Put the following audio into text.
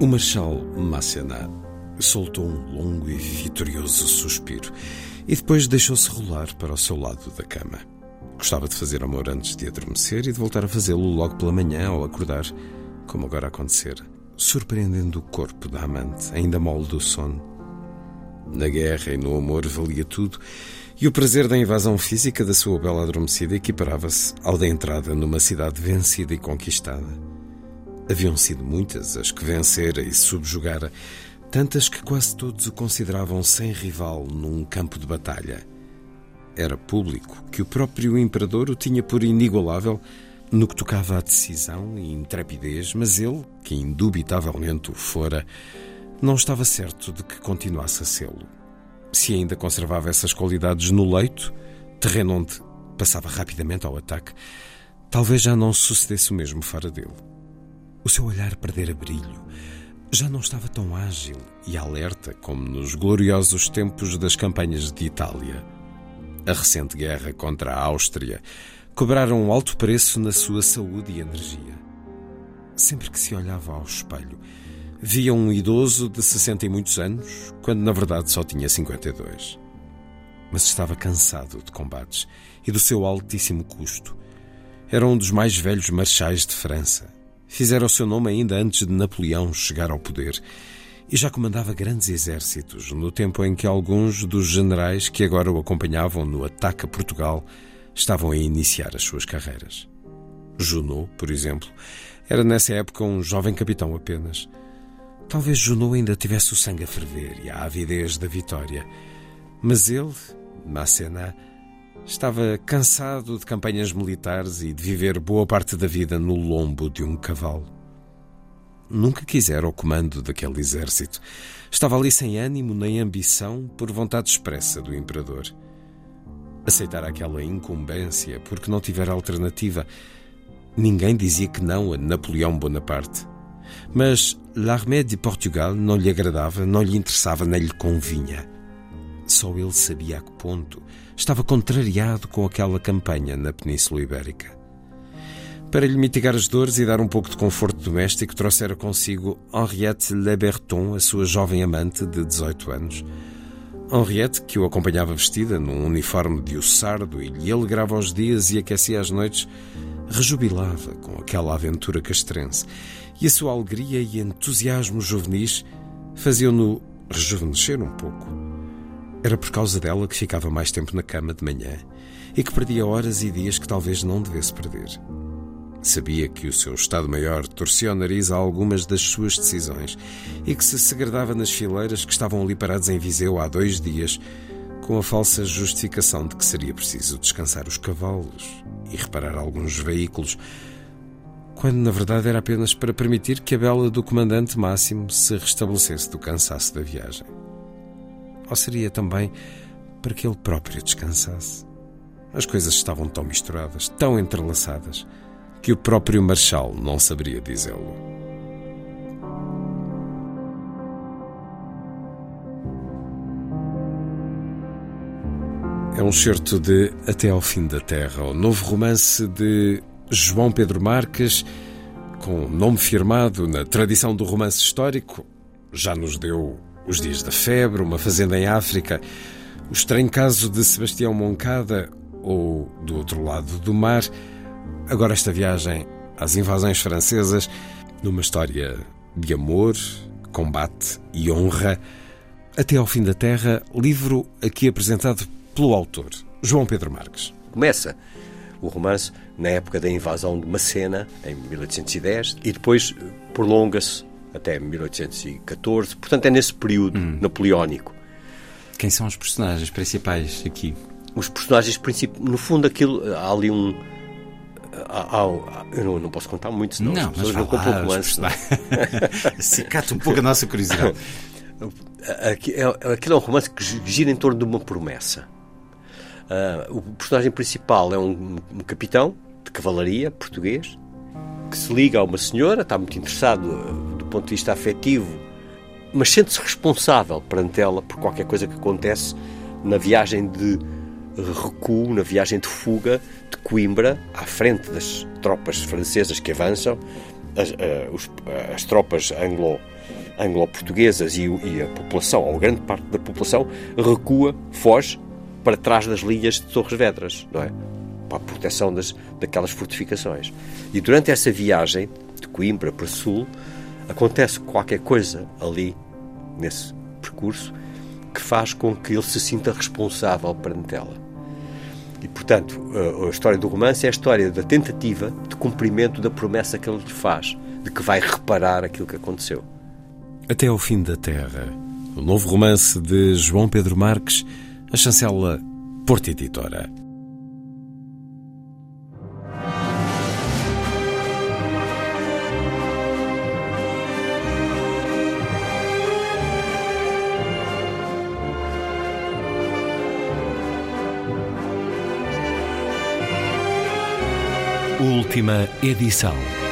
O Marechal Massena soltou um longo e vitorioso suspiro e depois deixou-se rolar para o seu lado da cama. Gostava de fazer amor antes de adormecer e de voltar a fazê-lo logo pela manhã ao acordar, como agora acontecer, surpreendendo o corpo da amante, ainda mole do sono. Na guerra e no amor valia tudo, e o prazer da invasão física da sua bela adormecida equiparava-se ao da entrada numa cidade vencida e conquistada. Haviam sido muitas as que vencera e subjugara, tantas que quase todos o consideravam sem rival num campo de batalha. Era público que o próprio imperador o tinha por inigualável no que tocava à decisão e intrepidez, mas ele, que indubitavelmente o fora, não estava certo de que continuasse a sê-lo. Se ainda conservava essas qualidades no leito, terreno onde passava rapidamente ao ataque, talvez já não sucedesse o mesmo fora dele. O seu olhar perdera brilho. Já não estava tão ágil e alerta como nos gloriosos tempos das campanhas de Itália. A recente guerra contra a Áustria cobraram um alto preço na sua saúde e energia. Sempre que se olhava ao espelho, via um idoso de 60 e muitos anos, quando na verdade só tinha 52. Mas estava cansado de combates e do seu altíssimo custo. Era um dos mais velhos marechais de França Fizera o seu nome ainda antes de Napoleão chegar ao poder e já comandava grandes exércitos no tempo em que alguns dos generais que agora o acompanhavam no ataque a Portugal estavam a iniciar as suas carreiras. Junot, por exemplo, era nessa época um jovem capitão apenas. Talvez Junot ainda tivesse o sangue a ferver e a avidez da vitória, mas ele, Masséna, Estava cansado de campanhas militares e de viver boa parte da vida no lombo de um cavalo. Nunca quisera o comando daquele exército. Estava ali sem ânimo nem ambição por vontade expressa do imperador. Aceitar aquela incumbência porque não tivera alternativa. Ninguém dizia que não a Napoleão Bonaparte. Mas l'armée de Portugal não lhe agradava, não lhe interessava, nem lhe convinha. Só ele sabia a que ponto estava contrariado com aquela campanha na Península Ibérica. Para lhe mitigar as dores e dar um pouco de conforto doméstico, trouxera consigo Henriette Le Berton, a sua jovem amante de 18 anos. Henriette, que o acompanhava vestida num uniforme de ossardo e lhe alegrava os dias e aquecia as noites, rejubilava com aquela aventura castrense, e a sua alegria e entusiasmo juvenis faziam-no rejuvenescer um pouco. Era por causa dela que ficava mais tempo na cama de manhã e que perdia horas e dias que talvez não devesse perder. Sabia que o seu Estado-Maior torcia o nariz a algumas das suas decisões e que se segredava nas fileiras que estavam ali parados em Viseu há dois dias, com a falsa justificação de que seria preciso descansar os cavalos e reparar alguns veículos, quando na verdade era apenas para permitir que a bela do comandante Máximo se restabelecesse do cansaço da viagem. Ou seria também para que ele próprio descansasse? As coisas estavam tão misturadas, tão entrelaçadas, que o próprio Marshal não saberia dizê-lo. É um certo de Até ao Fim da Terra, o novo romance de João Pedro Marques, com nome firmado na tradição do romance histórico, já nos deu os Dias da Febre, Uma Fazenda em África, O Estranho Caso de Sebastião Moncada ou Do Outro Lado do Mar. Agora, esta viagem às invasões francesas, numa história de amor, combate e honra, até ao fim da Terra, livro aqui apresentado pelo autor, João Pedro Marques. Começa o romance na época da invasão de Macena, em 1810, e depois prolonga-se até 1814, portanto é nesse período hum. napoleónico. Quem são os personagens principais aqui? Os personagens principais, no fundo, aquilo há ali um. Há, há, eu não, não, posso contar muito, senão não, as pessoas vão comprar um romance. Cicata um pouco a nossa curiosidade. É, aquilo é um romance que gira em torno de uma promessa. Uh, o personagem principal é um, um, capitão de cavalaria português que se liga a uma senhora, está muito interessado do ponto de vista afetivo, mas sente-se responsável perante ela por qualquer coisa que acontece na viagem de recuo, na viagem de fuga de Coimbra, à frente das tropas francesas que avançam, as, uh, os, as tropas anglo anglo-portuguesas e, e, a população, ou grande parte da população, recua, foge para trás das linhas de Torres Vedras, não é? Para a proteção das, daquelas fortificações. E durante essa viagem, de Coimbra para Sul, acontece qualquer coisa ali, nesse percurso, que faz com que ele se sinta responsável perante ela. E, portanto, a, história do romance é a história da tentativa de cumprimento da promessa que ele lhe faz, de que vai reparar aquilo que aconteceu. Até ao fim da Terra, o novo romance de João Pedro Marques, a chancela Porta Editora. Última edição.